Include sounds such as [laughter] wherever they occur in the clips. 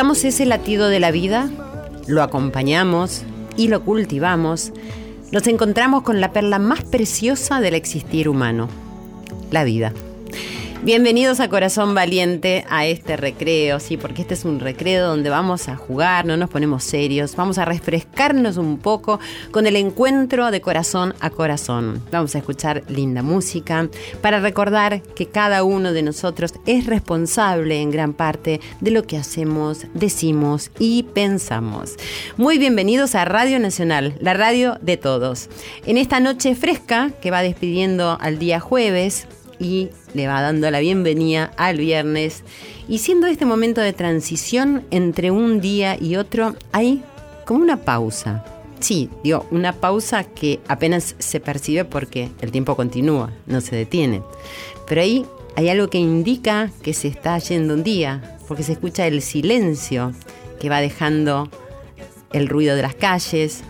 escuchamos ese latido de la vida, lo acompañamos y lo cultivamos, nos encontramos con la perla más preciosa del existir humano, la vida. Bienvenidos a Corazón Valiente, a este recreo, sí, porque este es un recreo donde vamos a jugar, no nos ponemos serios, vamos a refrescarnos un poco con el encuentro de corazón a corazón. Vamos a escuchar linda música para recordar que cada uno de nosotros es responsable en gran parte de lo que hacemos, decimos y pensamos. Muy bienvenidos a Radio Nacional, la radio de todos. En esta noche fresca que va despidiendo al día jueves, y le va dando la bienvenida al viernes. Y siendo este momento de transición entre un día y otro, hay como una pausa. Sí, digo, una pausa que apenas se percibe porque el tiempo continúa, no se detiene. Pero ahí hay algo que indica que se está yendo un día, porque se escucha el silencio que va dejando el ruido de las calles,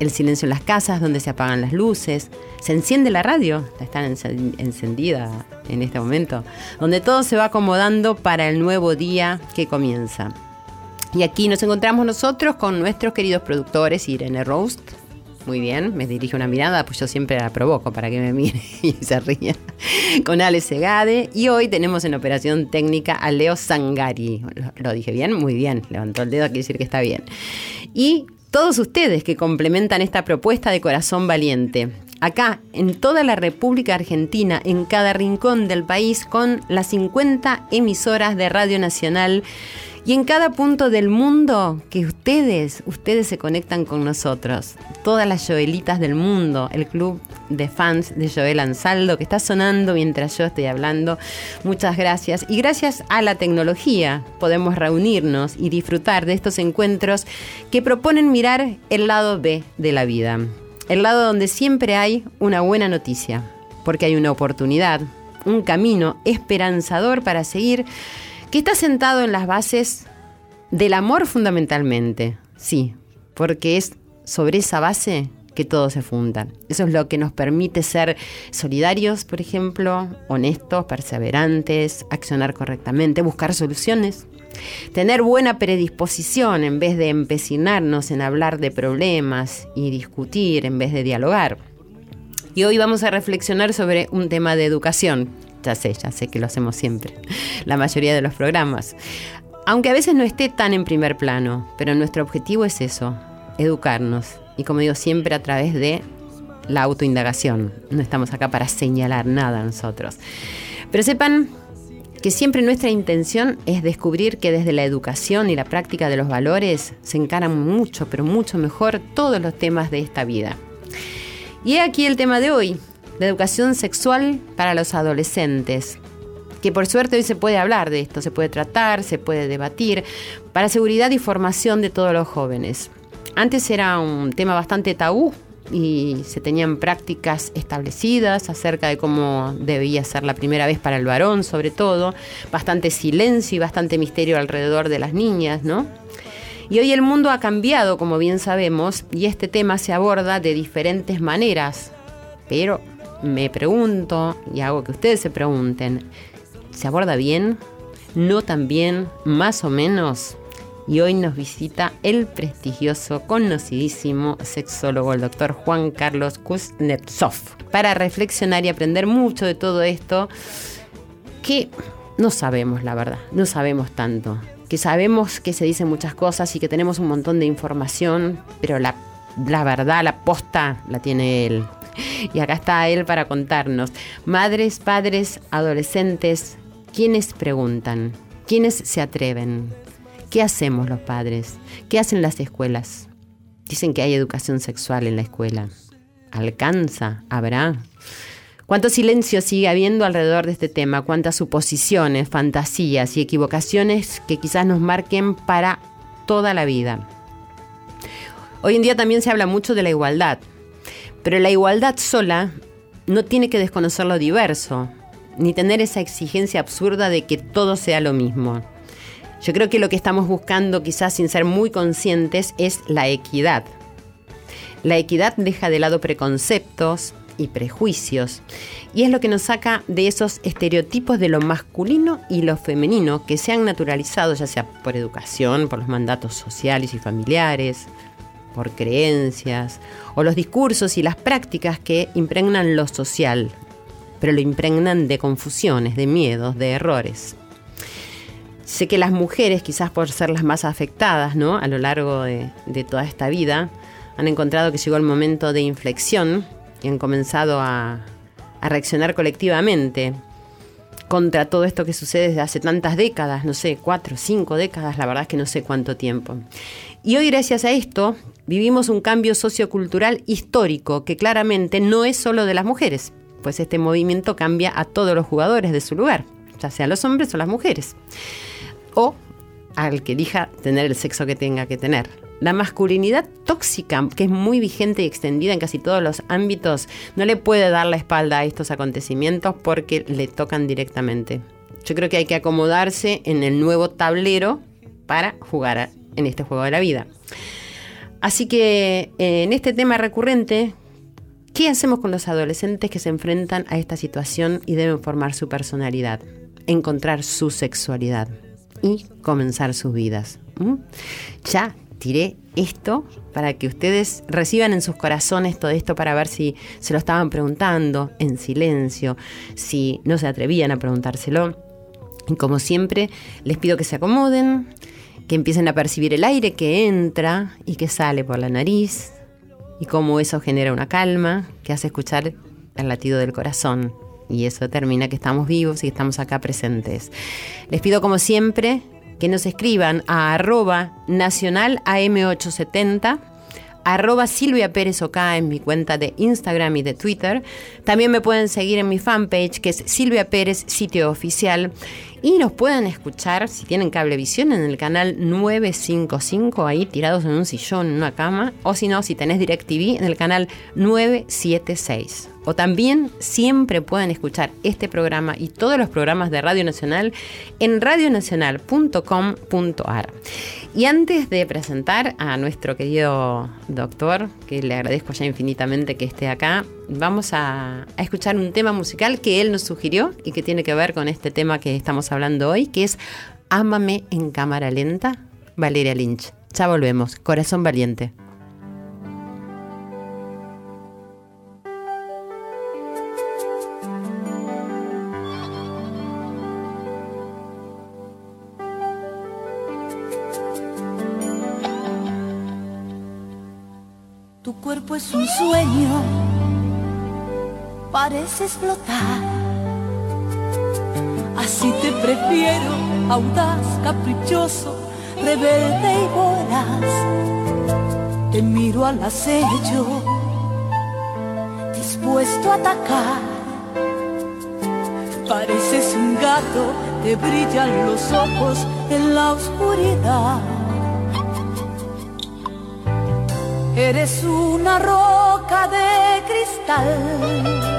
el silencio en las casas donde se apagan las luces, se enciende la radio, está encendida en este momento, donde todo se va acomodando para el nuevo día que comienza. Y aquí nos encontramos nosotros con nuestros queridos productores, Irene Roast. Muy bien, me dirige una mirada, pues yo siempre la provoco para que me mire [laughs] y se ría. Con Ale Segade. Y hoy tenemos en operación técnica a Leo Sangari. ¿Lo, lo dije bien? Muy bien. Levantó el dedo, quiere decir que está bien. Y todos ustedes que complementan esta propuesta de corazón valiente. Acá, en toda la República Argentina, en cada rincón del país, con las 50 emisoras de Radio Nacional y en cada punto del mundo que ustedes, ustedes se conectan con nosotros. Todas las Joelitas del mundo, el club de fans de Joel Ansaldo que está sonando mientras yo estoy hablando. Muchas gracias. Y gracias a la tecnología podemos reunirnos y disfrutar de estos encuentros que proponen mirar el lado B de la vida. El lado donde siempre hay una buena noticia, porque hay una oportunidad, un camino esperanzador para seguir que está sentado en las bases del amor fundamentalmente, sí, porque es sobre esa base que todo se funda. Eso es lo que nos permite ser solidarios, por ejemplo, honestos, perseverantes, accionar correctamente, buscar soluciones, tener buena predisposición en vez de empecinarnos en hablar de problemas y discutir en vez de dialogar. Y hoy vamos a reflexionar sobre un tema de educación. Ya sé, ya sé que lo hacemos siempre, la mayoría de los programas. Aunque a veces no esté tan en primer plano, pero nuestro objetivo es eso, educarnos. Y como digo, siempre a través de la autoindagación. No estamos acá para señalar nada nosotros. Pero sepan que siempre nuestra intención es descubrir que desde la educación y la práctica de los valores se encaran mucho, pero mucho mejor todos los temas de esta vida. Y he aquí el tema de hoy, la educación sexual para los adolescentes. Que por suerte hoy se puede hablar de esto, se puede tratar, se puede debatir, para seguridad y formación de todos los jóvenes. Antes era un tema bastante tabú y se tenían prácticas establecidas acerca de cómo debía ser la primera vez para el varón, sobre todo, bastante silencio y bastante misterio alrededor de las niñas, ¿no? Y hoy el mundo ha cambiado, como bien sabemos, y este tema se aborda de diferentes maneras. Pero me pregunto, y hago que ustedes se pregunten, ¿se aborda bien? ¿No tan bien? ¿Más o menos? y hoy nos visita el prestigioso, conocidísimo sexólogo, el doctor Juan Carlos Kuznetsov, para reflexionar y aprender mucho de todo esto que no sabemos, la verdad, no sabemos tanto. Que sabemos que se dicen muchas cosas y que tenemos un montón de información, pero la, la verdad, la posta, la tiene él. [laughs] Y acá está él para contarnos. Madres, padres, adolescentes, ¿quiénes preguntan? ¿Quiénes se atreven? ¿Qué hacemos los padres? ¿Qué hacen las escuelas? Dicen que hay educación sexual en la escuela. ¿Alcanza? ¿Habrá? ¿Cuánto silencio sigue habiendo alrededor de este tema? ¿Cuántas suposiciones, fantasías y equivocaciones que quizás nos marquen para toda la vida? Hoy en día también se habla mucho de la igualdad, pero la igualdad sola no tiene que desconocer lo diverso, ni tener esa exigencia absurda de que todo sea lo mismo. Yo creo que lo que estamos buscando, quizás sin ser muy conscientes, es la equidad. La equidad deja de lado preconceptos, y prejuicios. Y es lo que nos saca de esos estereotipos de lo masculino y lo femenino que se han naturalizado, ya sea por educación, por los mandatos sociales y familiares, por creencias, o los discursos y las prácticas que impregnan lo social, pero lo impregnan de confusiones, de miedos, de errores. Sé que las mujeres, quizás por ser las más afectadas ¿no? a lo largo de, de toda esta vida, han encontrado que llegó el momento de inflexión y han comenzado a, reaccionar colectivamente contra todo esto que sucede desde hace tantas décadas, no sé, cuatro, cinco décadas, la verdad es que no sé cuánto tiempo. Y hoy gracias a esto vivimos un cambio sociocultural histórico que claramente no es solo de las mujeres, pues este movimiento cambia a todos los jugadores de su lugar, ya sea los hombres o las mujeres, o al que elija tener el sexo que tenga que tener. La masculinidad tóxica, que es muy vigente y extendida en casi todos los ámbitos, no le puede dar la espalda a estos acontecimientos porque le tocan directamente. Yo creo que hay que acomodarse en el nuevo tablero para jugar en este juego de la vida. Así que eh, en este tema recurrente, ¿qué hacemos con los adolescentes que se enfrentan a esta situación y deben formar su personalidad? Encontrar su sexualidad y comenzar sus vidas. Ya tiré esto para que ustedes reciban en sus corazones todo esto para ver si se lo estaban preguntando en silencio, si no se atrevían a preguntárselo. Y como siempre, les pido que se acomoden, que empiecen a percibir el aire que entra y que sale por la nariz y cómo eso genera una calma que hace escuchar el latido del corazón. Y eso determina que estamos vivos y que estamos acá presentes. Les pido como siempre que nos escriban a arroba nacional AM870 arroba Silvia Pérez Oca en mi cuenta de Instagram y de Twitter. También me pueden seguir en mi fanpage que es Silvia Pérez Sitio Oficial. Y nos pueden escuchar, si tienen cablevisión, en el canal 955, ahí tirados en un sillón, en una cama. O si no, si tenés DirecTV, en el canal 976. O también siempre pueden escuchar este programa y todos los programas de Radio Nacional en radionacional.com.ar. Y antes de presentar a nuestro querido doctor, que le agradezco ya infinitamente que esté acá, vamos a, escuchar un tema musical que él nos sugirió y que tiene que ver con este tema que estamos hablando hoy, que es Ámame en cámara lenta, Valeria Lynch. Ya volvemos, Corazón Valiente. Explotar. Así te prefiero, audaz, caprichoso, rebelde y voraz. Te miro al acecho, dispuesto a atacar. Pareces un gato, te brillan los ojos en la oscuridad. Eres una roca de cristal.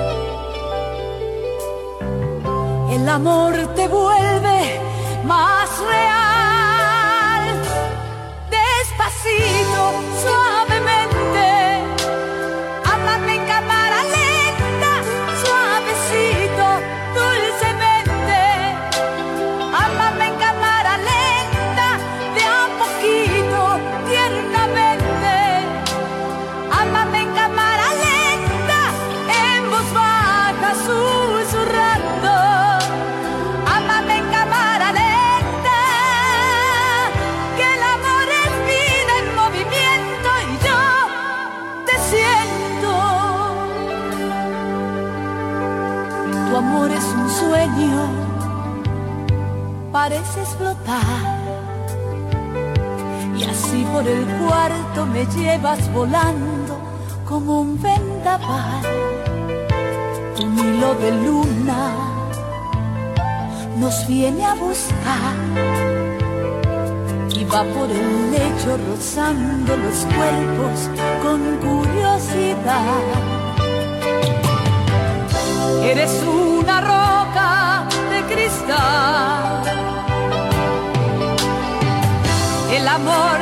El amor te vuelve más real. Despacito, suavemente, pareces flotar. Y así por el cuarto me llevas volando como un vendaval. Un hilo de luna nos viene a buscar y va por el lecho rozando los cuerpos con curiosidad. Eres una roca cristal. El amor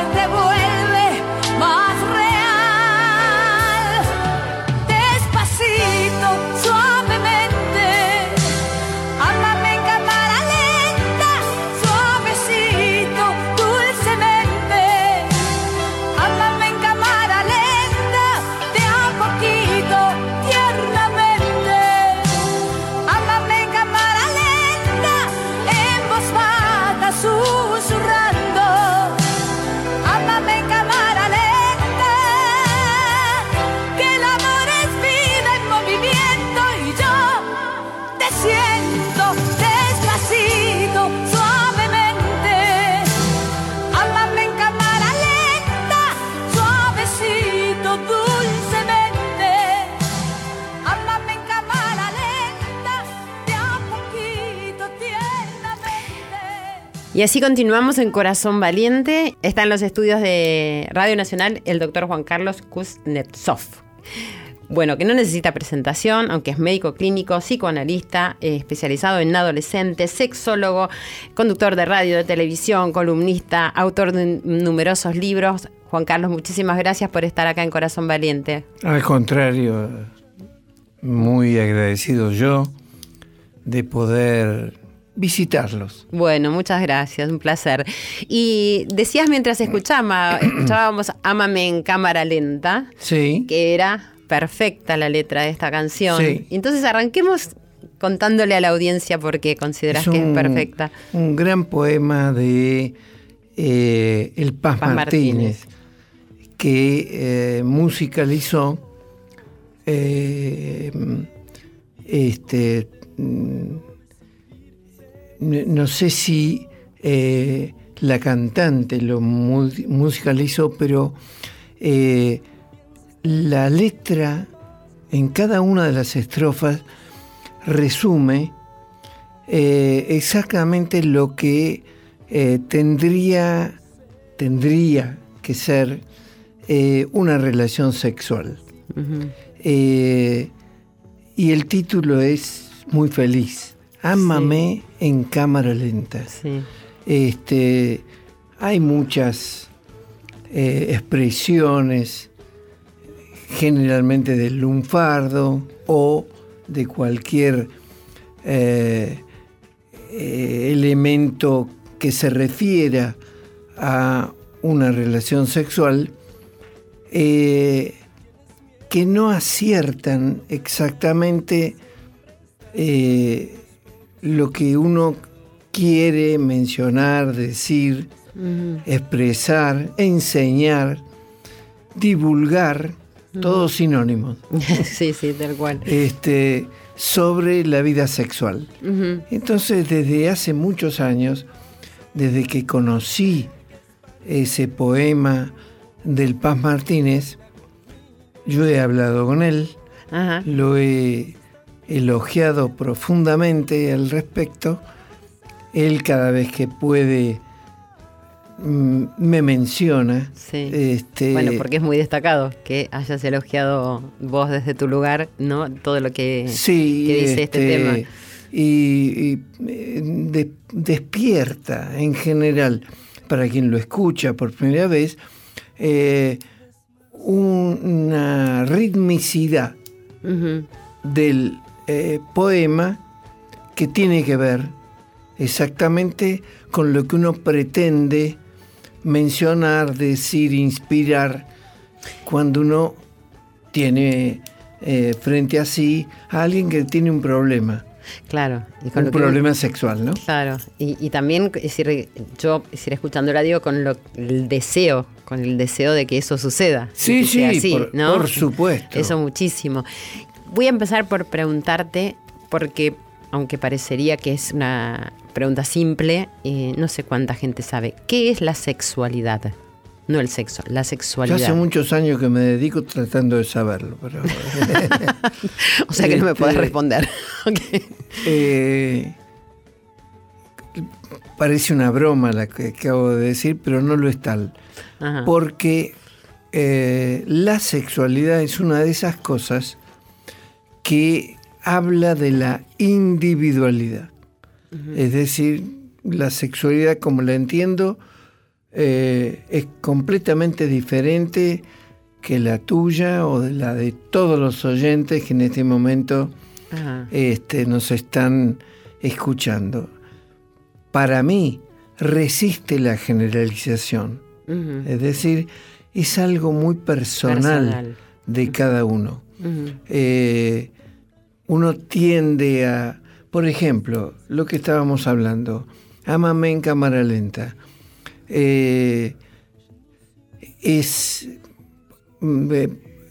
Y así continuamos en Corazón Valiente. Está en los estudios de Radio Nacional el doctor Juan Carlos Kuznetsov. Bueno, que no necesita presentación, aunque es médico clínico, psicoanalista, eh, especializado en adolescentes, sexólogo, conductor de radio, de televisión, columnista, autor de numerosos libros. Juan Carlos, muchísimas gracias por estar acá en Corazón Valiente. Al contrario, muy agradecido yo de poder visitarlos. Bueno, muchas gracias, un placer. Y decías mientras escuchaba, escuchábamos Ámame en cámara lenta, Sí. que era perfecta la letra de esta canción. Sí. Entonces arranquemos contándole a la audiencia por qué consideras que es perfecta. Un gran poema de eh, El Paz, Paz Martínez, que eh, musicalizó eh, este mm, no sé si eh, la cantante lo mu- musicalizó, pero eh, la letra en cada una de las estrofas resume eh, exactamente lo que tendría, tendría que ser una relación sexual. Y el título es muy feliz. Ámame en cámara lenta. Sí. Este, hay muchas eh, expresiones, generalmente del lunfardo o de cualquier eh, eh, elemento que se refiera a una relación sexual, que no aciertan exactamente eh, lo que uno quiere mencionar, decir, expresar, enseñar, divulgar, todos sinónimos, [laughs] sí, sí, tal cual. este, sobre la vida sexual. Entonces, desde hace muchos años, desde que conocí ese poema del Paz Martínez, yo he hablado con él, lo he elogiado profundamente al respecto. Él cada vez que puede mm, me menciona. Sí. Este, Bueno, porque es muy destacado que hayas elogiado vos desde tu lugar, ¿no? Todo lo que, sí, que dice este, tema. Y, y, eh, de- despierta en general, para quien lo escucha por primera vez, eh, una ritmicidad del eh, poema que tiene que ver exactamente con lo que uno pretende mencionar, decir, inspirar, cuando uno tiene eh, frente a sí a alguien que tiene un problema, Claro. Y con un que- problema sexual, ¿no? Claro, y, y también es decir, yo es decir, escuchando la digo con lo, el deseo, con el deseo de que eso suceda. Sí, sí, así, por- ¿no? por supuesto. Eso muchísimo. Voy a empezar por preguntarte, porque aunque parecería que es una pregunta simple, eh, no sé cuánta gente sabe. ¿Qué es la sexualidad? No el sexo, la sexualidad. Ya hace muchos años que me dedico tratando de saberlo. Pero... [laughs] o sea que no me Este, puedes responder. [laughs] Ok. Eh, parece una broma la que acabo de decir, pero no lo es tal. Ajá. Porque eh, la sexualidad es una de esas cosas que habla de la individualidad. Es decir, la sexualidad como la entiendo eh, es completamente diferente que la tuya o de la de todos los oyentes que en este momento este, nos están escuchando. Para mí resiste la generalización. Es decir, es algo muy personal, Personal. de cada uno. Eh, uno tiende a, por ejemplo, lo que estábamos hablando, Amame en cámara lenta. Eh, es mm, eh,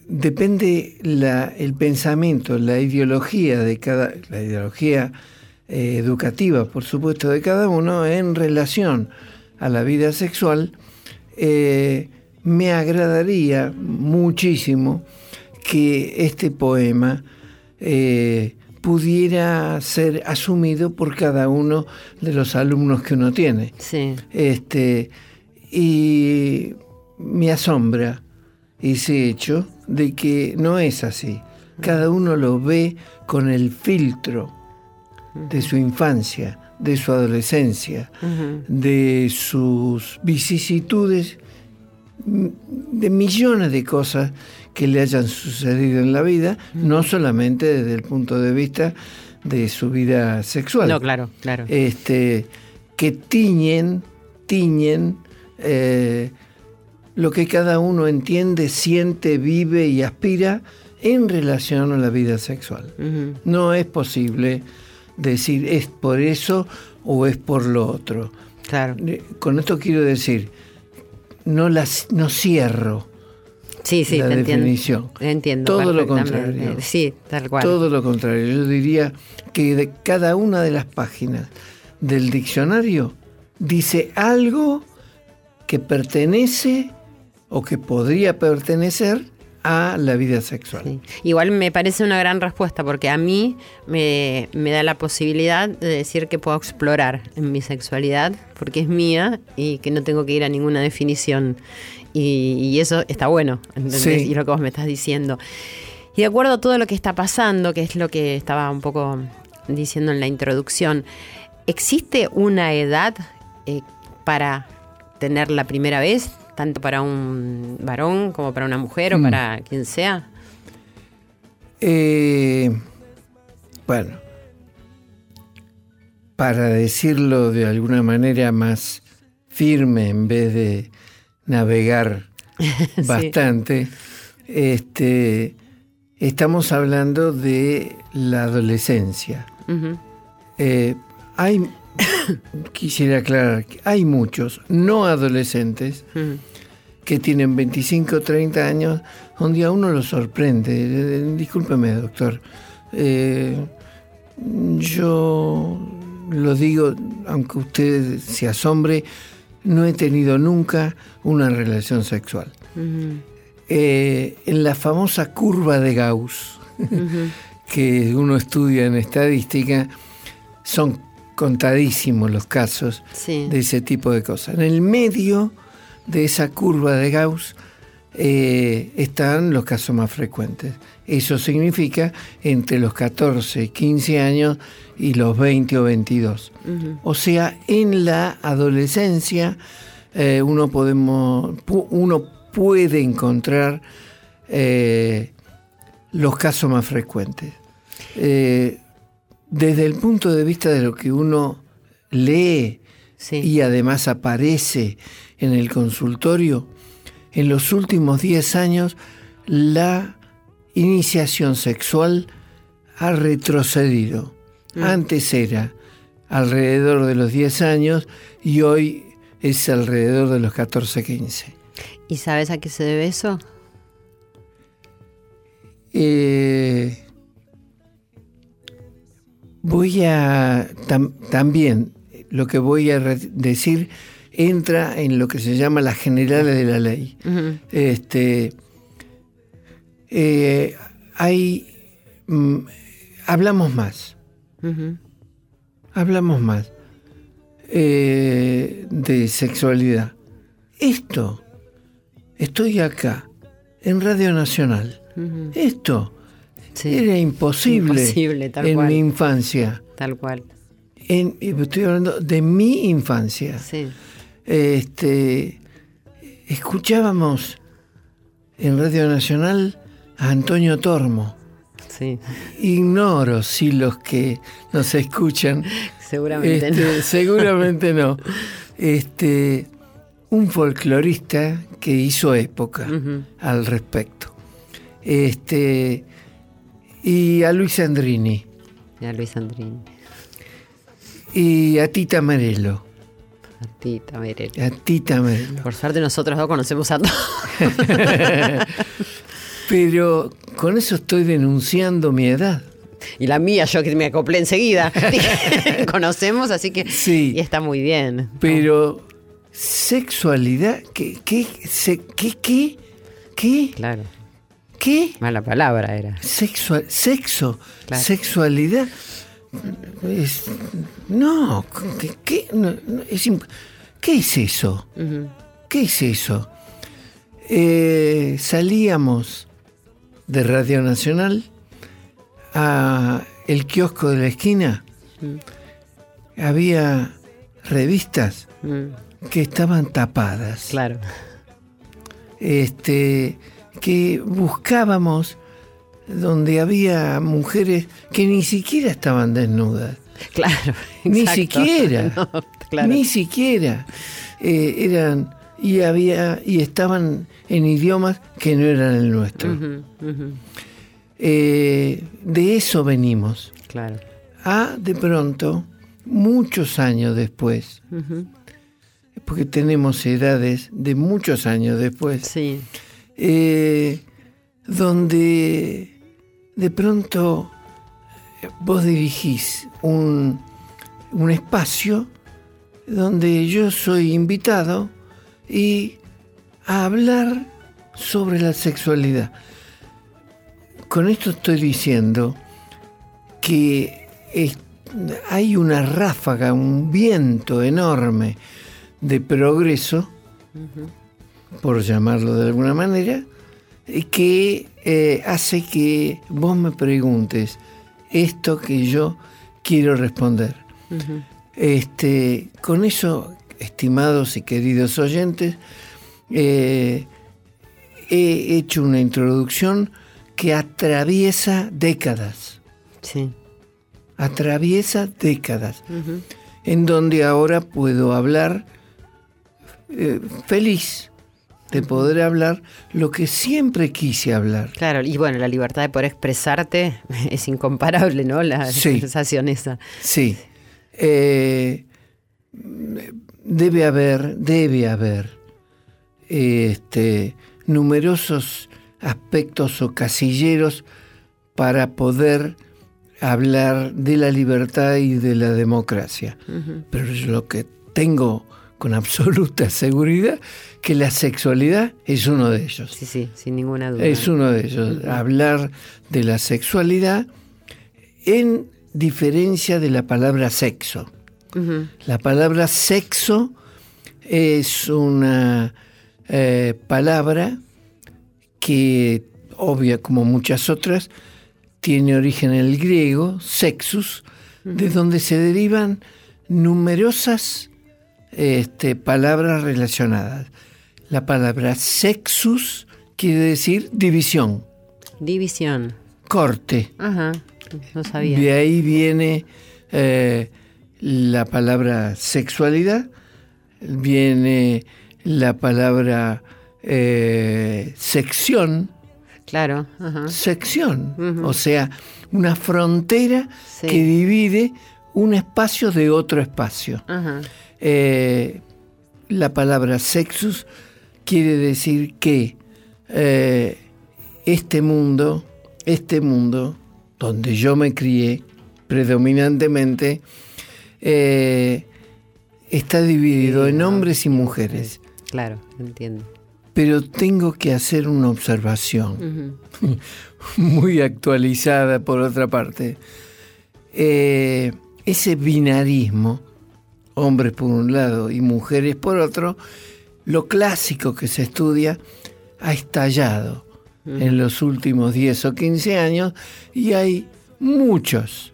depende el pensamiento, la ideología de cada, la ideología eh, educativa, por supuesto, de cada uno en relación a la vida sexual. me agradaría muchísimo que este poema eh, pudiera ser asumido por cada uno de los alumnos que uno tiene. Sí. Este, y me asombra ese hecho de que no es así. Cada uno lo ve con el filtro de su infancia, de su adolescencia, de sus vicisitudes, de millones de cosas que le hayan sucedido en la vida, no solamente desde el punto de vista de su vida sexual No, claro, claro. este, que tiñen, tiñen eh, lo que cada uno entiende, siente, vive y aspira en relación a la vida sexual. No es posible decir es por eso o es por lo otro. Claro. Eh, Con esto quiero decir, no, las, no cierro Sí, sí, la te entiendo. definición. Entiendo. Todo lo contrario. Sí, tal cual. Todo lo contrario. Yo diría que de cada una de las páginas del diccionario dice algo que pertenece o que podría pertenecer a la vida sexual. Sí. Igual me parece una gran respuesta porque a mí me, me da la posibilidad de decir que puedo explorar en mi sexualidad porque es mía y que no tengo que ir a ninguna definición. Y, y eso está bueno, ¿entendés? Sí. Y lo que vos me estás diciendo. Y de acuerdo a todo lo que está pasando, que es lo que estaba un poco diciendo en la introducción, ¿existe una edad eh, para tener la primera vez? Tanto para un varón como para una mujer o Mm. para quien sea. Eh, bueno, para decirlo de alguna manera más firme en vez de navegar [laughs] bastante, este, estamos hablando de la adolescencia. Eh, hay, [coughs] quisiera aclarar, que hay muchos no adolescentes que tienen 25 o 30 años, donde a uno lo sorprende. Eh, Discúlpeme, doctor. Eh, yo lo digo, aunque usted se asombre, no he tenido nunca una relación sexual. Eh, en la famosa curva de Gauss, [laughs] que uno estudia en estadística, son contadísimos los casos Sí. de ese tipo de cosas. En el medio de esa curva de Gauss eh, están los casos más frecuentes. Eso significa entre los 14, 15 años y los 20 o 22. Ujú. O sea, en la adolescencia eh, uno, podemos, pu- uno puede encontrar eh, los casos más frecuentes. Desde el punto de vista de lo que uno lee Sí. y además aparece en el consultorio, en los últimos 10 años la iniciación sexual ha retrocedido. Antes era alrededor de los 10 años y hoy es alrededor de los 14, 15. ¿Y sabes a qué se debe eso? Eh, voy a tam- también lo que voy a decir entra en lo que se llama las generales de la ley. Este, eh, hay, mm, hablamos más, hablamos más eh, de sexualidad. Esto, estoy acá, en Radio Nacional. Esto Sí, era imposible, Imposible, tal en cual. mi infancia. tal cual. En- estoy hablando de mi infancia. Sí. Este, escuchábamos en Radio Nacional a Antonio Tormo. Sí, Ignoro si los que nos escuchan, seguramente este, no. [laughs] seguramente no. Este, un folclorista que hizo época al respecto. Este, y a Luis Andrini Ya Luis Andrini, y a Tita Merelo. A ti también. A Tita Merelo. Por suerte nosotros dos conocemos a todos. [laughs] Pero con eso estoy denunciando mi edad. Y la mía, yo que me acoplé enseguida. [laughs] [laughs] Conocemos, así que Sí. y está muy bien. Pero sexualidad, ¿qué, qué, se- qué, qué, qué, Claro, qué? mala palabra era. Sexual, sexo, Claro. sexualidad. Es- no, ¿qué, qué? No, no, es imp- ¿qué es eso? ¿Qué es eso? Eh, salíamos de Radio Nacional a el kiosco de la esquina. Había revistas Mm, que estaban tapadas. claro, Este, que buscábamos donde había mujeres que ni siquiera estaban desnudas. Claro. [laughs] Ni exacto. siquiera. [laughs] No, claro. Ni siquiera. Eh, eran y había y estaban en idiomas que no eran el nuestro. Eh, de eso venimos. Claro. A de pronto, muchos años después, porque tenemos edades de muchos años después, Sí, eh, donde de pronto vos dirigís un, un espacio donde yo soy invitado y a hablar sobre la sexualidad. Con esto estoy diciendo que es- hay una ráfaga, un viento enorme de progreso, por llamarlo de alguna manera, que eh, hace que vos me preguntes esto que yo quiero responder. Este, con eso, estimados y queridos oyentes, eh, he hecho una introducción que atraviesa décadas, sí. atraviesa décadas, en donde ahora puedo hablar eh, feliz de poder hablar lo que siempre quise hablar. Claro, y bueno, la libertad de poder expresarte [laughs] es incomparable, ¿no? La Sí. sensación esa. Sí. Eh, debe haber, debe haber este, numerosos aspectos o casilleros para poder hablar de la libertad y de la democracia. Pero yo lo que tengo con absoluta seguridad que la sexualidad es uno de ellos. Sí, sí, sin ninguna duda. Es uno de ellos. Hablar de la sexualidad en diferencia de la palabra sexo. La palabra sexo es una eh, palabra que, obvia como muchas otras, tiene origen en el griego, sexus, de donde se derivan numerosas este, palabras relacionadas. La palabra sexus quiere decir división, División. corte. Ajá, no sabía. De ahí viene eh, la palabra sexualidad, viene la palabra eh, sección, Claro, ajá. sección, o sea, una frontera Sí. que divide un espacio de otro espacio. Ajá. Eh, la palabra sexus quiere decir que eh, este mundo, este mundo donde yo me crié, predominantemente, eh, está dividido Sí, en no. hombres y mujeres. Claro, entiendo. Pero tengo que hacer una observación [laughs] muy actualizada por otra parte. Eh, ese binarismo, hombres por un lado y mujeres por otro, lo clásico que se estudia ha estallado en los últimos 10 o 15 años y hay muchos,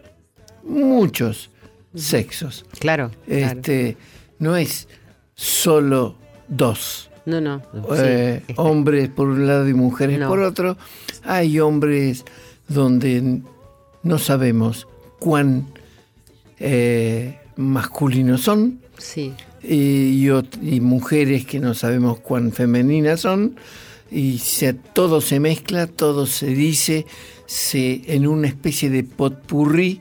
muchos sexos. Claro, claro. Este, no es solo dos. No, no. sí, Eh, está- hombres por un lado y mujeres No. por otro. Hay hombres donde no sabemos cuán eh, masculinos son Sí, y, y mujeres que no sabemos cuán femeninas son y se, todo se mezcla, todo se dice se, en una especie de potpurrí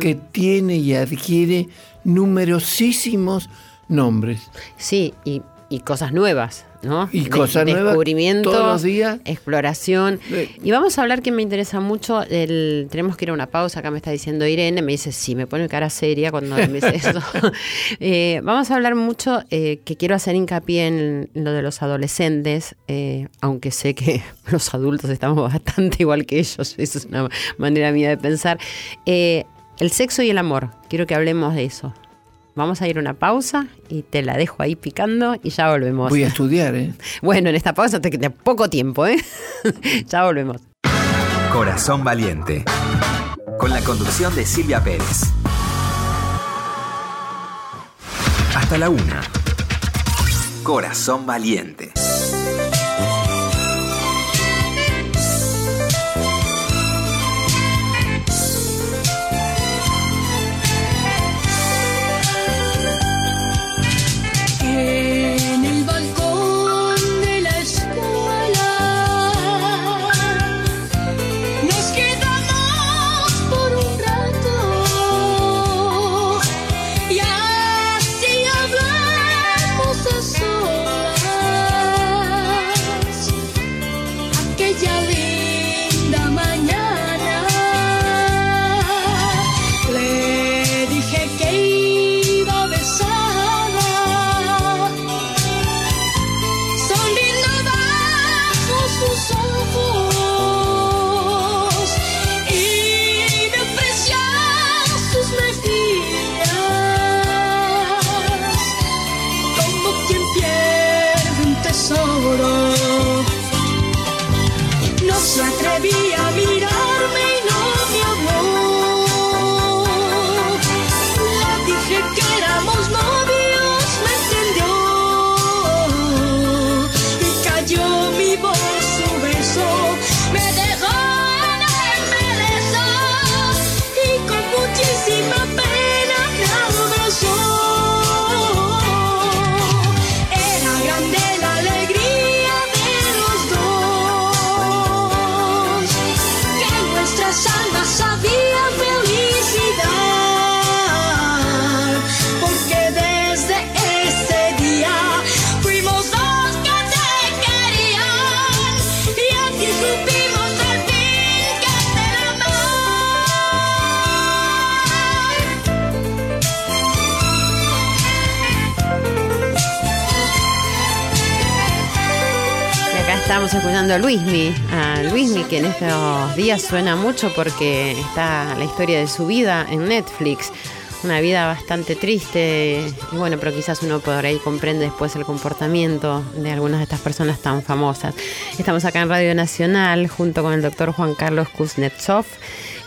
que tiene y adquiere numerosísimos nombres. sí, y, y cosas nuevas, ¿no? Y cosas nuevas Descubrimiento, todos los días. exploración. Y vamos a hablar que me interesa mucho, el, tenemos que ir a una pausa, acá me está diciendo Irene, me dice, sí, me pone cara seria cuando me dice [laughs] eso. [laughs] Eh, vamos a hablar mucho, eh, que quiero hacer hincapié en lo de los adolescentes, eh, aunque sé que [laughs] los adultos estamos bastante igual que ellos, eso es una manera mía de pensar. Eh, el sexo y el amor, quiero que hablemos de eso. Vamos a ir a una pausa y te la dejo ahí picando y ya volvemos. Voy a estudiar, ¿eh? [laughs] Bueno, en esta pausa te queda poco tiempo, ¿eh? [laughs] ya volvemos. Corazón Valiente. Con la conducción de Silvia Pérez. Hasta la una. Corazón Valiente. Estamos escuchando a Luismi, a Luismi que en estos días suena mucho porque está la historia de su vida en Netflix. Una vida bastante triste y bueno, pero quizás uno por ahí comprende después el comportamiento de algunas de estas personas tan famosas. Estamos acá en Radio Nacional junto con el doctor Juan Carlos Kuznetsov,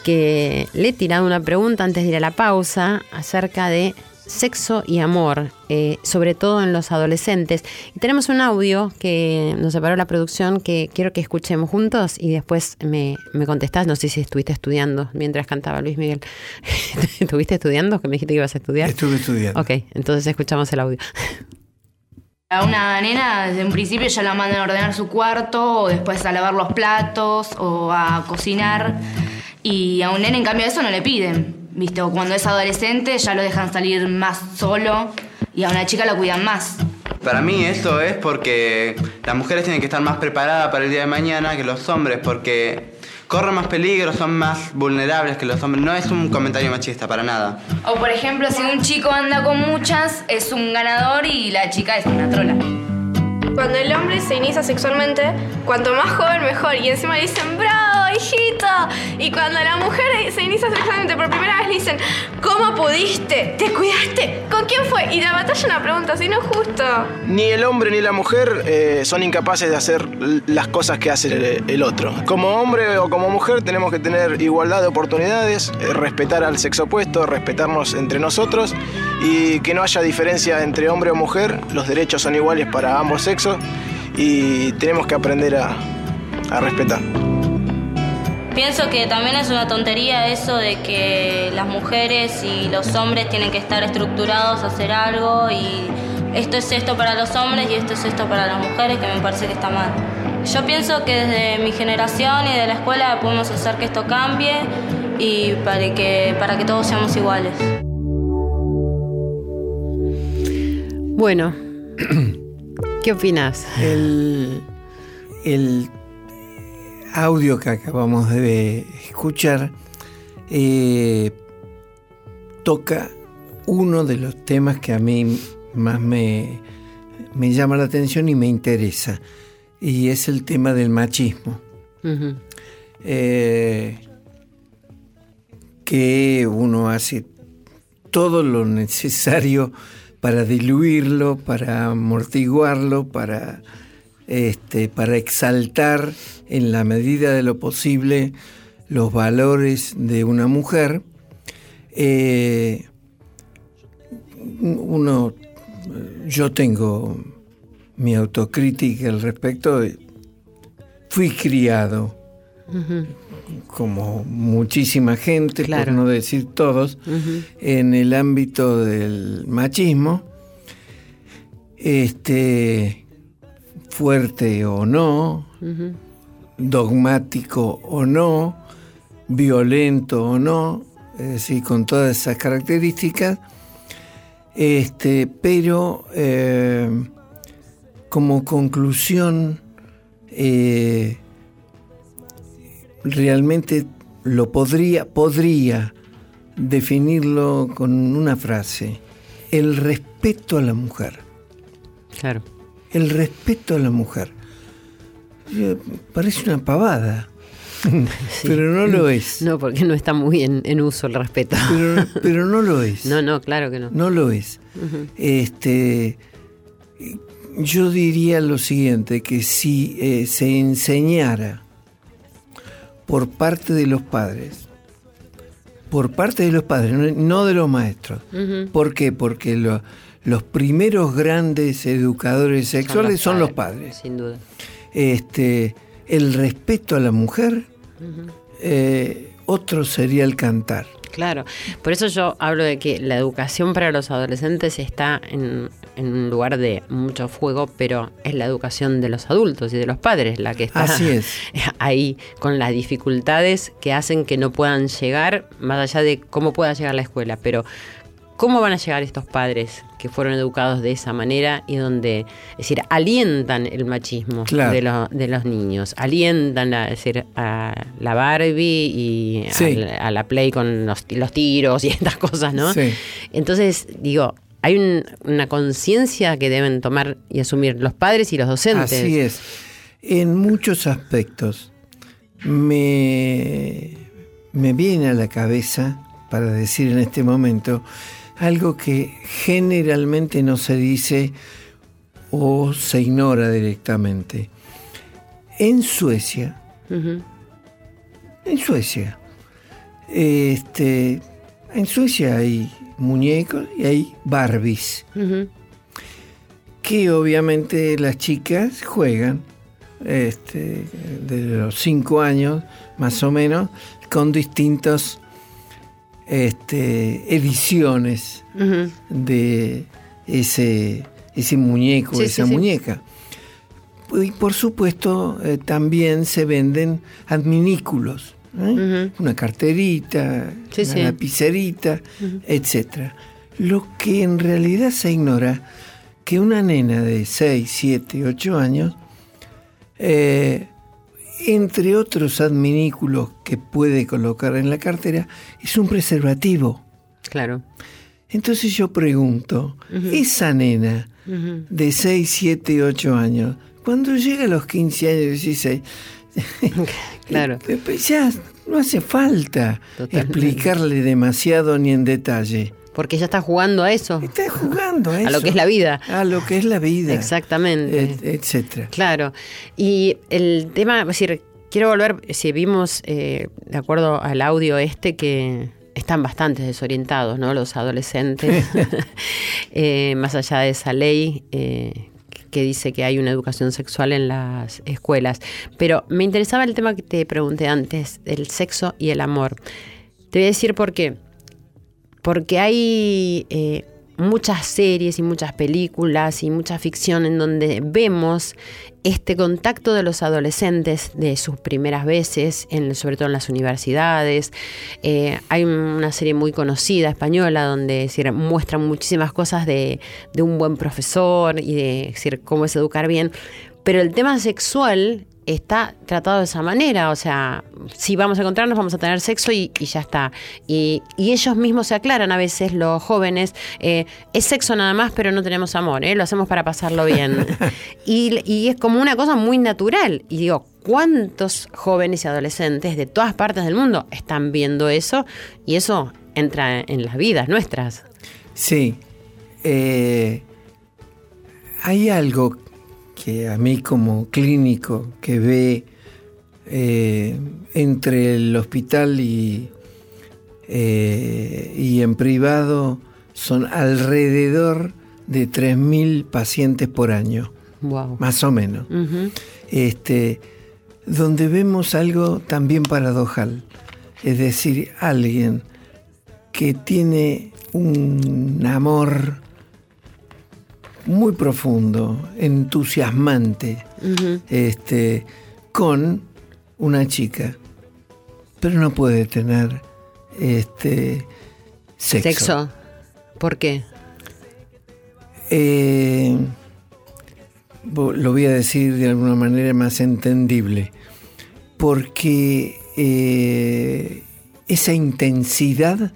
que le he tirado una pregunta antes de ir a la pausa acerca de sexo y amor, eh, sobre todo en los adolescentes. Y tenemos un audio que nos separó la producción que quiero que escuchemos juntos y después me, me contestás. No sé si estuviste estudiando mientras cantaba Luis Miguel. [laughs] ¿Estuviste estudiando? Que me dijiste que ibas a estudiar. Estuve estudiando. Ok, entonces escuchamos el audio. A una nena desde un principio ya la mandan a ordenar su cuarto o después a lavar los platos o a cocinar. Y a un nene en cambio eso no le piden. ¿Viste? O cuando es adolescente ya lo dejan salir más solo y a una chica la cuidan más. Para mí esto es porque las mujeres tienen que estar más preparadas para el día de mañana que los hombres, porque corren más peligro, son más vulnerables que los hombres. No es un comentario machista para nada. O por ejemplo, si un chico anda con muchas, es un ganador y la chica es una trola. Cuando el hombre se inicia sexualmente, cuanto más joven mejor. Y encima le dicen, bravo, hijito. Y cuando la mujer se inicia sexualmente por primera vez le dicen, ¿cómo pudiste? ¿Te cuidaste? ¿Con quién fue? Y la batalla una pregunta, si no es justo. Ni el hombre ni la mujer eh, son incapaces de hacer las cosas que hace el, otro. Como hombre o como mujer tenemos que tener igualdad de oportunidades, eh, respetar al sexo opuesto, respetarnos entre nosotros y que no haya diferencia entre hombre o mujer. Los derechos son iguales para ambos sexos y tenemos que aprender a respetar. Pienso que también es una tontería eso de que las mujeres y los hombres tienen que estar estructurados a hacer algo y esto es esto para los hombres y esto es esto para las mujeres, que me parece que está mal. Yo pienso que desde mi generación y de la escuela podemos hacer que esto cambie y para que, para que todos seamos iguales. Bueno, ¿qué opinas? El, el audio que acabamos de escuchar eh, toca uno de los temas que a mí más me, me llama la atención y me interesa, y es el tema del machismo. Eh, que uno hace todo lo necesario para diluirlo, para amortiguarlo, para, este, para exaltar en la medida de lo posible los valores de una mujer. Eh, uno, yo tengo mi autocrítica al respecto. Fui criado como muchísima gente, Claro. por no decir todos, en el ámbito del machismo, este fuerte o no, dogmático o no, violento o no, es decir, con todas esas características, este, pero eh, como conclusión, eh, realmente lo podría, podría definirlo con una frase, el respeto a la mujer. Claro. El respeto a la mujer. Eh, Parece una pavada, [laughs] pero no lo es. No, porque no está muy en, en uso el respeto. Pero, [laughs] pero no lo es. No, no, claro que no. No lo es. Este, yo diría lo siguiente, que si eh, se enseñara por parte de los padres, por parte de los padres, no, de los maestros. ¿Por qué? Porque lo- los primeros grandes educadores sexuales son los padres. Sin duda. Este, el respeto a la mujer, eh, otro sería el cantar. Claro, por eso yo hablo de que la educación para los adolescentes está en, en un lugar de mucho fuego, pero es la educación de los adultos y de los padres la que está Así es. [laughs] ahí con las dificultades que hacen que no puedan llegar, más allá de cómo pueda llegar la escuela, pero cómo van a llegar estos padres que fueron educados de esa manera y donde, es decir, alientan el machismo Claro. de, lo- de los niños, alientan a, es decir, a la Barbie y Sí. a, la Play con los, los tiros y [laughs] estas cosas, ¿no? Sí. Entonces, digo, hay un- una conciencia que deben tomar y asumir los padres y los docentes. Así es. En muchos aspectos me, me viene a la cabeza, para decir en este momento, algo que generalmente no se dice o se ignora directamente. En Suecia, en Suecia, este, en Suecia hay muñecos y hay Barbies que obviamente las chicas juegan este, de los cinco años más o menos con distintas este, ediciones Ujú. de ese, ese muñeco, Sí, esa sí, sí. muñeca. Y por supuesto eh, también se venden adminículos, ¿eh? una carterita, Sí, una sí. lapicerita, etcétera. Lo que en realidad se ignora que una nena de 6, 7, 8 años, eh, entre otros adminículos que puede colocar en la cartera, es un preservativo. Claro. Entonces yo pregunto, esa nena Ujú. de 6, 7, 8 años, cuando llega a los 15 años, 16, [laughs] Claro. [laughs] ya no hace falta Totalmente. explicarle demasiado ni en detalle. Porque ella está jugando a eso. Está jugando a eso. [laughs] A lo que es la vida. A lo que es la vida. Exactamente. et- etcétera. Claro. Y el tema, es decir, quiero volver, si vimos, eh, de acuerdo al audio este, que están bastante desorientados, ¿no? Los adolescentes, [laughs] [laughs] Eh, más allá de esa ley eh, que dice que hay una educación sexual en las escuelas. Pero me interesaba el tema que te pregunté antes, el sexo y el amor. Te voy a decir por qué. Porque hay eh, muchas series y muchas películas y mucha ficción en donde vemos este contacto de los adolescentes de sus primeras veces, sobre todo en las universidades. Eh, hay una serie muy conocida española donde decir, muestran muchísimas cosas de, un buen profesor y de cómo es educar bien. Pero el tema sexual está tratado de esa manera, o sea, si vamos a encontrarnos vamos a tener sexo y, y ya está. Y, y ellos mismos se aclaran a veces, los jóvenes, eh, es sexo nada más, pero no tenemos amor, ¿eh? lo hacemos para pasarlo bien. [laughs] y, y es como una cosa muy natural. Y digo, ¿cuántos jóvenes y adolescentes de todas partes del mundo están viendo eso? Y eso entra en las vidas nuestras. Sí. eh, hay algo que a mí como clínico que ve eh, entre el hospital y, eh, y en privado son alrededor de 3.000 pacientes por año, Wow. más o menos. este, donde vemos algo también paradojal, es decir, alguien que tiene un amor muy profundo, entusiasmante, este, con una chica, pero no puede tener este sexo. Sexo. ¿Por qué? Eh, lo voy a decir de alguna manera más entendible, porque eh, esa intensidad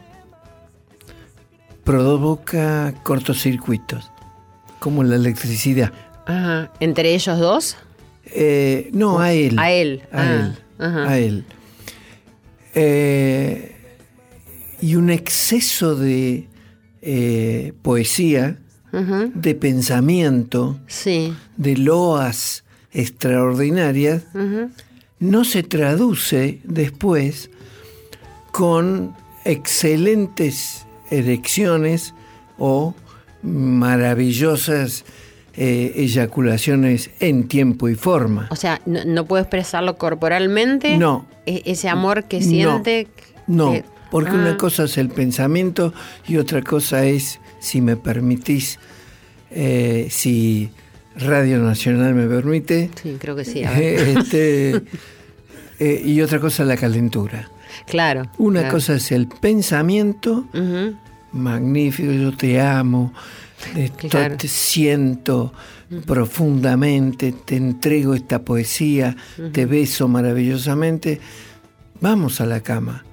provoca cortocircuitos, como la electricidad. Ajá. ¿Entre ellos dos? Eh, no, a él. A él. A Ah, él. ajá. A él. Eh, y un exceso de eh, poesía, de pensamiento, Sí. de loas extraordinarias, no se traduce después con excelentes erecciones o maravillosas eh, eyaculaciones en tiempo y forma. O sea, no, no puedo expresarlo corporalmente. No. E- ese amor que No. siente. No, que- porque Ah. una cosa es el pensamiento y otra cosa es, si me permitís, eh, si Radio Nacional me permite, Sí, creo que sí. a ver. este, [laughs] eh, y otra cosa la calentura. claro. Una claro. cosa es el pensamiento. Magnífico, yo te amo, esto Claro. te siento profundamente, te entrego esta poesía, te beso maravillosamente, vamos a la cama.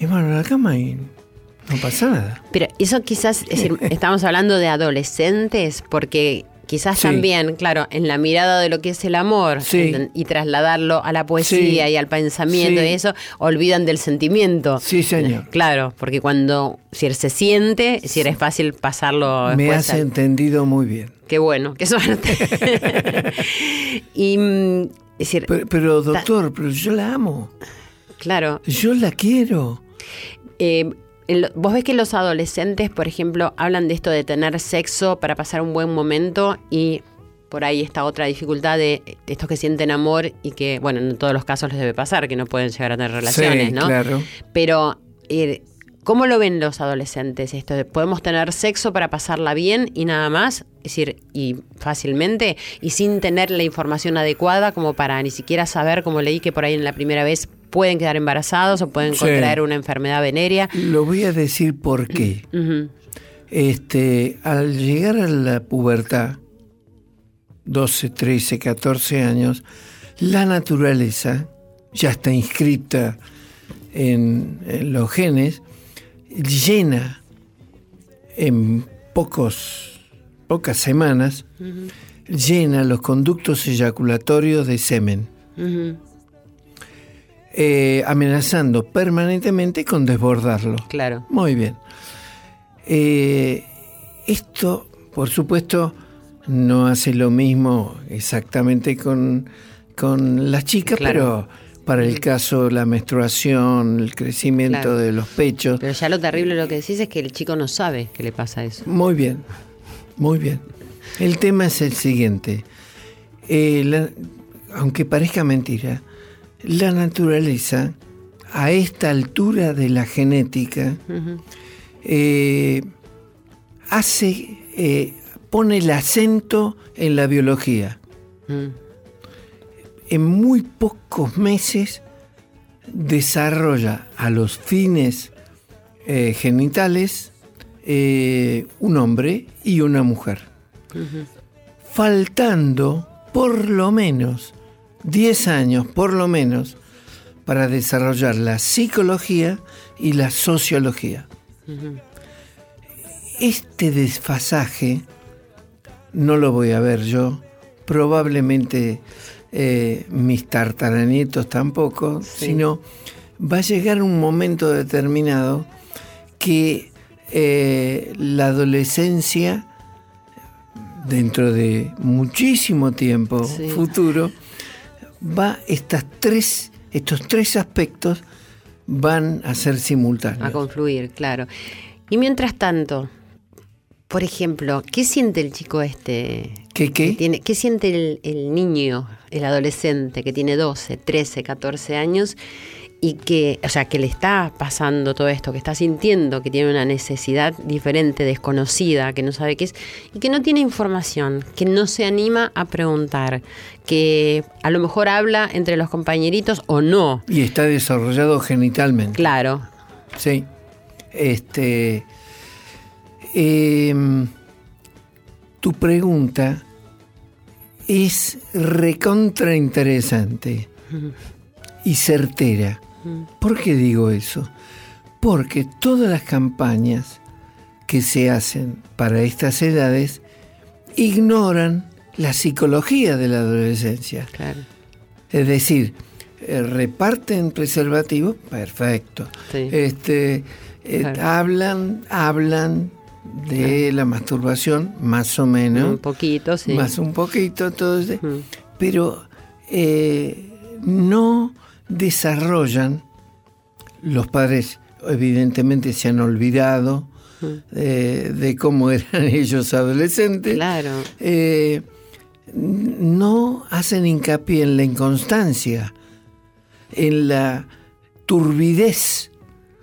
Y bueno, a la cama y no pasa nada. Pero eso quizás, es decir, estamos hablando de adolescentes, porque quizás Sí. también, claro, en la mirada de lo que es el amor Sí. y trasladarlo a la poesía Sí. y al pensamiento y eso, olvidan del sentimiento. Sí, señor. Claro, porque cuando si se siente, si es fácil pasarlo Me después has al- entendido muy bien. Qué bueno, qué suerte. [laughs] y mm, es decir, Pero, pero, doctor, pero yo la amo, claro, yo la quiero. Eh, vos ves que los adolescentes, por ejemplo, hablan de esto de tener sexo para pasar un buen momento y por ahí está otra dificultad de estos que sienten amor y que, bueno, en todos los casos les debe pasar, que no pueden llegar a tener relaciones, Sí, ¿no? claro. Pero, eh, ¿cómo lo ven los adolescentes esto? de ¿Podemos tener sexo para pasarla bien y nada más? Es decir, y fácilmente, y sin tener la información adecuada como para ni siquiera saber, como leí que por ahí en la primera vez pueden quedar embarazados o pueden Sí. contraer una enfermedad venérea. Lo voy a decir por qué. [clears throat] Este, al llegar a la pubertad, 12, 13, 14 años, La naturaleza ya está inscrita en, en los genes, llena en pocos, pocas semanas, llena los conductos eyaculatorios de semen, Ujú, eh, amenazando permanentemente con desbordarlo. Claro. Muy bien. Eh, esto, por supuesto, no hace lo mismo exactamente con, con las chicas, Claro. pero para el caso la menstruación, el crecimiento Claro. de los pechos, Pero ya lo terrible lo que decís es que el chico no sabe que le pasa eso. muy bien, muy bien. El tema es el siguiente. Eh, la- aunque parezca mentira, la naturaleza, a esta altura de la genética, eh, hace, eh, pone el acento en la biología. mm, En muy pocos meses desarrolla a los fines eh, genitales un hombre y una mujer, faltando por lo menos 10 años, por lo menos, para desarrollar la psicología y la sociología. Este desfasaje no lo voy a ver yo, probablemente eh, mis tartaranietos tampoco, sino va a llegar un momento determinado que eh, la adolescencia, dentro de muchísimo tiempo Sí. futuro, va estas tres, estos tres aspectos van a ser simultáneos. A confluir, claro. Y mientras tanto, por ejemplo, ¿qué siente el chico este? ¿Qué qué? tiene, ¿Qué siente el, el niño, el adolescente que tiene 12, 13, 14 años y que, o sea, que le está pasando todo esto, que está sintiendo que tiene una necesidad diferente, desconocida, que no sabe qué es y que no tiene información, que no se anima a preguntar, que a lo mejor habla entre los compañeritos o no? Y está desarrollado genitalmente. Claro. Sí. Este. Em, tu pregunta es recontra interesante y certera. ¿Por qué digo eso? Porque todas las campañas que se hacen para estas edades ignoran la psicología de la adolescencia. Claro. Es decir, eh, reparten preservativos, perfecto. Sí. Este, eh. Hablan, hablan de la masturbación, más o menos. Un poquito, sí. Más un poquito, todo ese- Mm. pero eh, no desarrollan, los padres evidentemente se han olvidado eh, de cómo [laughs] eran ellos adolescentes, Claro. eh, no hacen hincapié en la inconstancia, en la turbidez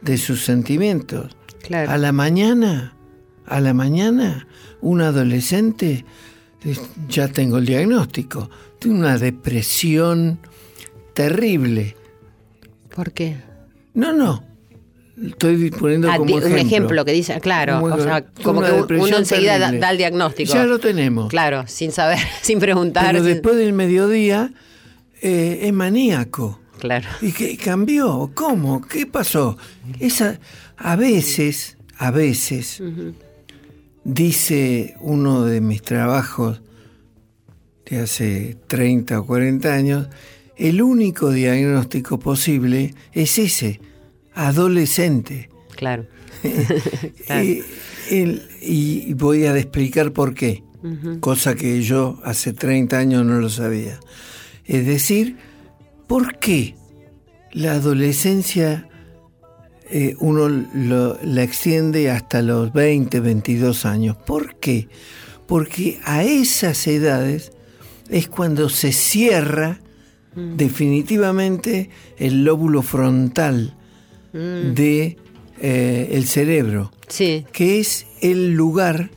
de sus sentimientos. Claro. A la mañana, a la mañana, un adolescente, eh, ya tengo el diagnóstico, tiene una depresión terrible. ¿Por qué? No, no, estoy poniendo Ah, como ejemplo. un ejemplo que dice, claro, Como o sea, como que uno enseguida da, el diagnóstico. Ya lo tenemos. Claro, sin saber, [laughs] sin preguntar. Pero sin- después del mediodía eh, es maníaco. Claro. ¿Y qué cambió? ¿Cómo? ¿Qué pasó? Esa, a veces, a veces, dice uno de mis trabajos de hace 30 o 40 años, el único diagnóstico posible es ese, adolescente. Claro. [laughs] Claro. El- y voy a explicar por qué, cosa que yo hace 30 años no lo sabía. Es decir, ¿por qué la adolescencia eh, uno lo- la extiende hasta los 20, 22 años? ¿Por qué? Porque a esas edades es cuando se cierra definitivamente el lóbulo frontal de eh, el cerebro, Sí. que es el lugar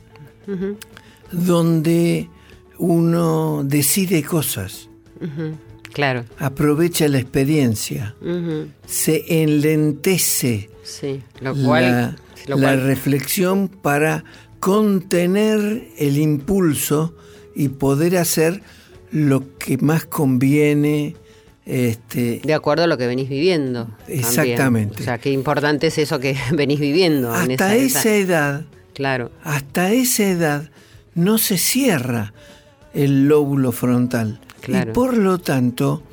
donde uno decide cosas. Claro. aprovecha la experiencia, se enlentece Sí. Lo cual. la, lo la cual- reflexión para contener el impulso y poder hacer lo que más conviene. Este, De acuerdo a lo que venís viviendo. también. Exactamente. O sea, qué importante es eso que [laughs] venís viviendo. en hasta esa- esa edad, Claro. hasta esa edad, no se cierra el lóbulo frontal. Claro. Y por lo tanto,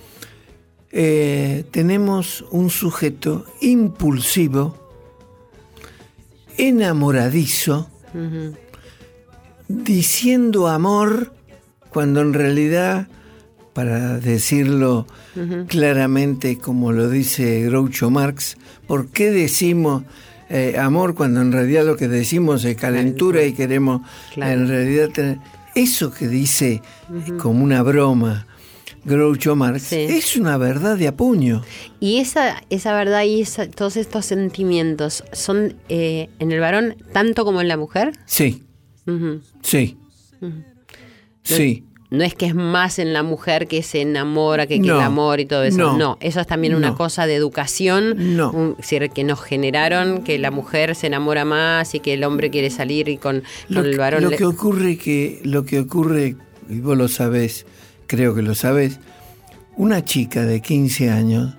eh, tenemos un sujeto impulsivo, enamoradizo, diciendo amor cuando en realidad, para decirlo claramente como lo dice Groucho Marx, ¿por qué decimos eh, amor cuando en realidad lo que decimos es calentura y queremos Claro. en realidad tener... Eso que dice como una broma Groucho Marx es una verdad de apuño. Y esa, esa verdad y esa- todos estos sentimientos son eh, en el varón tanto como en la mujer. Sí, sí, sí. No es que es más en la mujer que se enamora, que, que No, el amor y todo eso. no, No, eso es también una cosa de educación. No. un- es decir, que nos generaron que la mujer se enamora más y que el hombre quiere salir y con, Lo, con el varón. lo le- que ocurre que lo que ocurre y vos lo sabés, creo que lo sabés, una chica de 15 años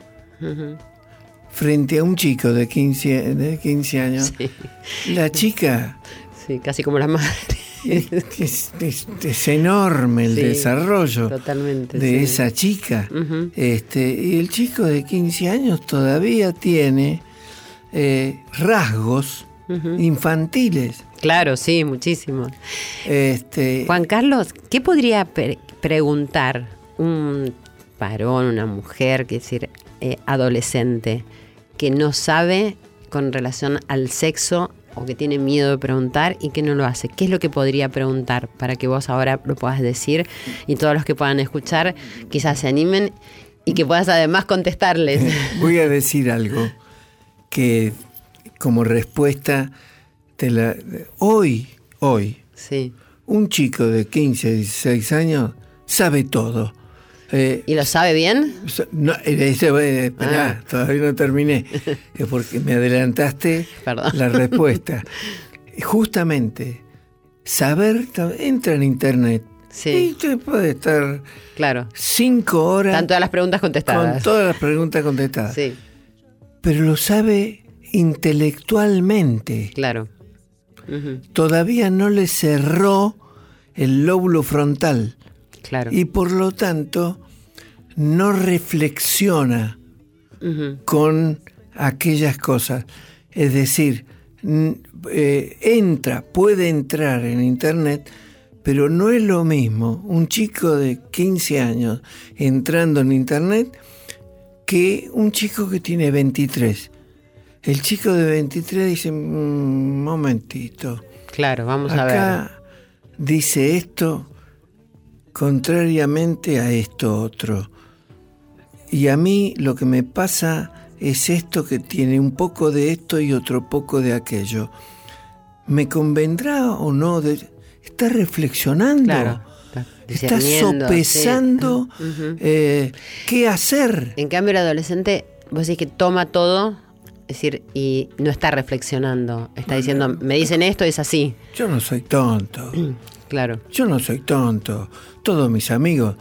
frente a un chico de 15, de 15 años, la chica Sí, casi como la madre. Es, [laughs] es- es- es enorme el Sí, desarrollo totalmente, de sí. esa chica. Este, y el chico de 15 años todavía tiene eh, rasgos infantiles. Claro, sí, muchísimo. Este, Juan Carlos, ¿qué podría pre- preguntar un varón, una mujer, que decir, eh, adolescente, que no sabe con relación al sexo o que tiene miedo de preguntar y que no lo hace? ¿Qué es lo que podría preguntar para que vos ahora lo puedas decir y todos los que puedan escuchar quizás se animen y que puedas además contestarles? Voy a decir algo que como respuesta te la hoy, hoy, sí. un chico de 15, 16 años sabe todo. Eh, ¿Y lo sabe bien? no, eh, eso, eh, Ah. todavía no terminé, [laughs] es porque me adelantaste la respuesta. [laughs] Justamente, saber, entra en internet y te puede estar Claro. cinco horas Están todas las preguntas contestadas. con todas las preguntas contestadas. Sí, Pero lo sabe intelectualmente. claro. Todavía no le cerró el lóbulo frontal. Claro. Y por lo tanto, no reflexiona con aquellas cosas. Es decir, eh, entra, puede entrar en Internet, pero no es lo mismo un chico de 15 años entrando en Internet que un chico que tiene 23. El chico de 23 dice, "Mm, momentito, Claro, vamos a ver. acá dice esto contrariamente a esto otro. Y a mí lo que me pasa es esto que tiene un poco de esto y otro poco de aquello. ¿Me convendrá o no? De, está reflexionando. Claro. Está sopesando sí. Eh, qué hacer. En cambio, el adolescente, vos decís que toma todo, es decir, y no está reflexionando. Está diciendo, me dicen esto, es así. Yo no soy tonto. [clears throat] Claro. Yo no soy tonto. Todos mis amigos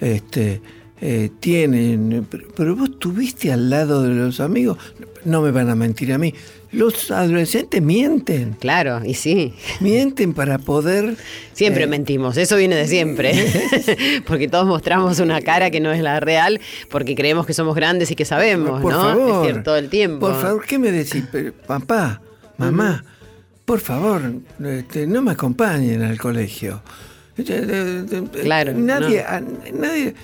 este, eh, tienen. Pero, pero vos estuviste al lado de los amigos. No me van a mentir a mí. Los adolescentes mienten. Claro, y sí. Mienten para poder. Siempre eh, mentimos, eso viene de siempre. [laughs] [laughs] porque todos mostramos una cara que no es la real, porque creemos que somos grandes y que sabemos, Por ¿no? favor. Es decir, todo el tiempo. Por favor, ¿qué me decís? Papá, mamá, por favor, este, no me acompañen al colegio. Claro, Nadie, no. a- nadie.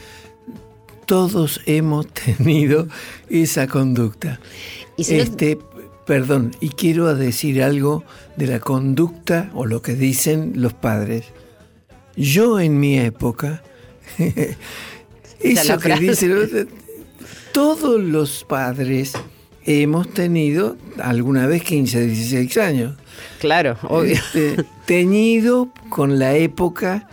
Todos hemos [laughs] tenido esa conducta. Y si no- este, perdón, y quiero decir algo de la conducta o lo que dicen los padres. Yo en mi época, [laughs] eso que dicen todos los padres hemos tenido alguna vez 15, 16 años. Claro, obvio. Este, teñido con la época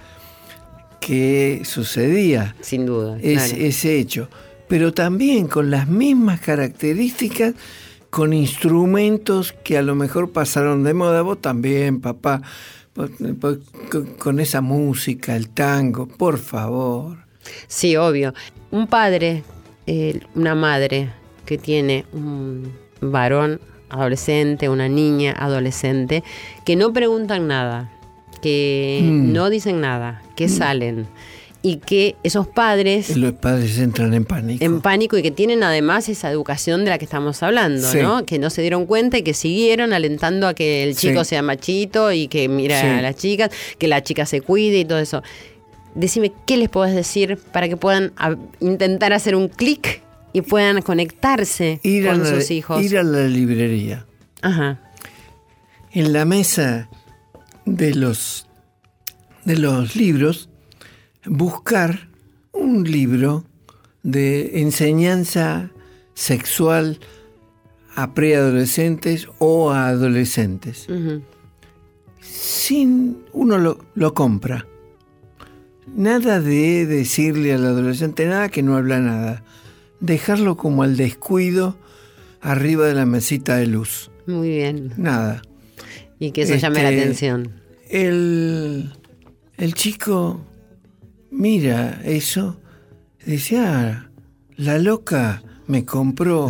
que sucedía Sin duda. es- claro. ese hecho. Pero también con las mismas características, con instrumentos que a lo mejor pasaron de moda. Vos también, papá, con- con esa música, el tango, por favor. Sí, obvio. Un padre, eh, una madre que tiene un varón adolescente, una niña adolescente, que no preguntan nada, que Mm. no dicen nada, que salen y que esos padres Los padres entran en pánico. en pánico y que tienen además esa educación de la que estamos hablando, Sí. ¿no? Que no se dieron cuenta y que siguieron alentando a que el chico Sí. sea machito y que mira Sí. a las chicas, que la chica se cuide y todo eso. Decime, ¿qué les podés decir para que puedan intentar hacer un clic y puedan conectarse ir, con la, sus hijos? ir a la librería. Ajá. En la mesa de los, de los libros, buscar un libro de enseñanza sexual a preadolescentes o a adolescentes. Sin uno lo, lo compra. Nada de decirle al adolescente nada que no habla nada. Dejarlo como al descuido arriba de la mesita de luz. Muy bien. Nada. Y que eso llame la Este, atención. El, el chico mira eso dice, ah, la loca me compró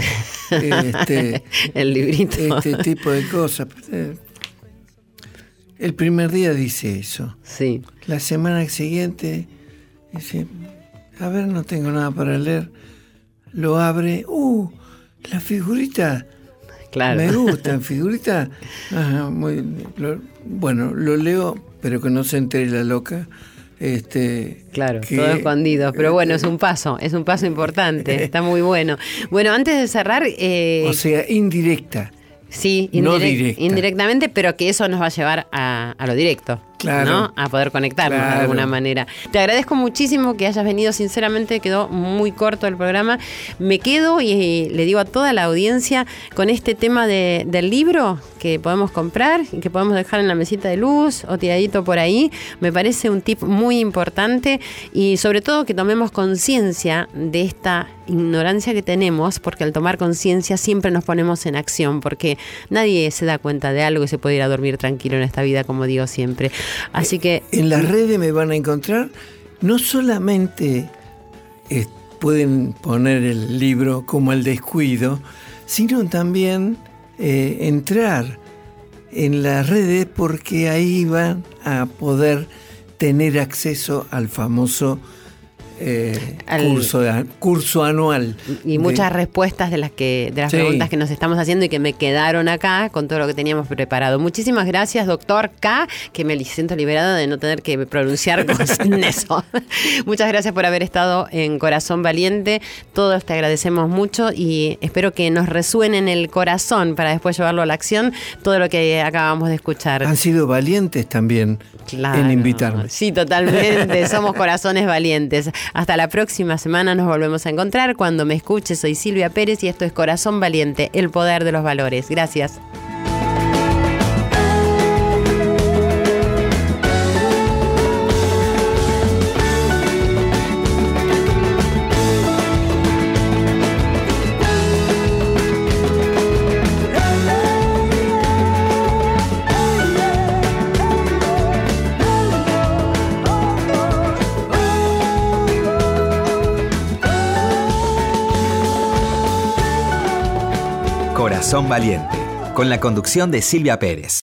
este, [laughs] El librito. este tipo de cosas. El primer día dice eso. Sí. La semana siguiente dice, a ver, no tengo nada para leer. Lo abre, uh, la figurita. Claro. Me gusta, figurita. Ajá, muy, lo- bueno, lo leo, pero que no se entere la loca. Este, Claro, que- todo escondido. Pero bueno, es un paso, es un paso importante. Está muy bueno. Bueno, antes de cerrar. eh, O sea, indirecta. Sí, No indirec- directa. indirectamente, pero que eso nos va a llevar a, a lo directo. Claro. ¿no? A poder conectarnos de alguna manera. Te agradezco muchísimo que hayas venido, sinceramente quedó muy corto el programa. Me quedo y, eh, le digo a toda la audiencia con este tema de- del libro que podemos comprar y que podemos dejar en la mesita de luz o tiradito por ahí. Me parece un tip muy importante y sobre todo que tomemos conciencia de esta ignorancia que tenemos, porque al tomar conciencia siempre nos ponemos en acción, porque nadie se da cuenta de algo y se puede ir a dormir tranquilo en esta vida, como digo siempre. Así que En las redes me van a encontrar, no solamente eh, pueden poner el libro como el descuido, sino también eh, entrar en las redes porque ahí van a poder tener acceso al famoso eh, Al- curso, de- curso anual. y de- muchas respuestas de las que de las Sí. preguntas que nos estamos haciendo y que me quedaron acá con todo lo que teníamos preparado. Muchísimas gracias, doctor K, que me siento liberada de no tener que pronunciar cosas en [laughs] eso. [laughs] Muchas gracias por haber estado en Corazón Valiente. Todos te agradecemos mucho y espero que nos resuene en el corazón para después llevarlo a la acción todo lo que acabamos de escuchar. Han sido valientes también Claro. en invitarme. Sí, totalmente. [laughs] Somos corazones valientes. Hasta la próxima semana nos volvemos a encontrar. Cuando me escuches, soy Silvia Pérez y esto es Corazón Valiente, el poder de los valores. Gracias. Corazón Valiente, con la conducción de Silvia Pérez.